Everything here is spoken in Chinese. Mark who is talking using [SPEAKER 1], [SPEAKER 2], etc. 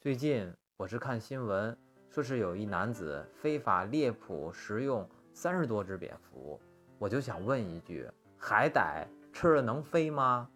[SPEAKER 1] 最近我是看新闻说是有一男子非法猎捕食用三十多只蝙蝠。我就想问一句海胆吃了能飞吗？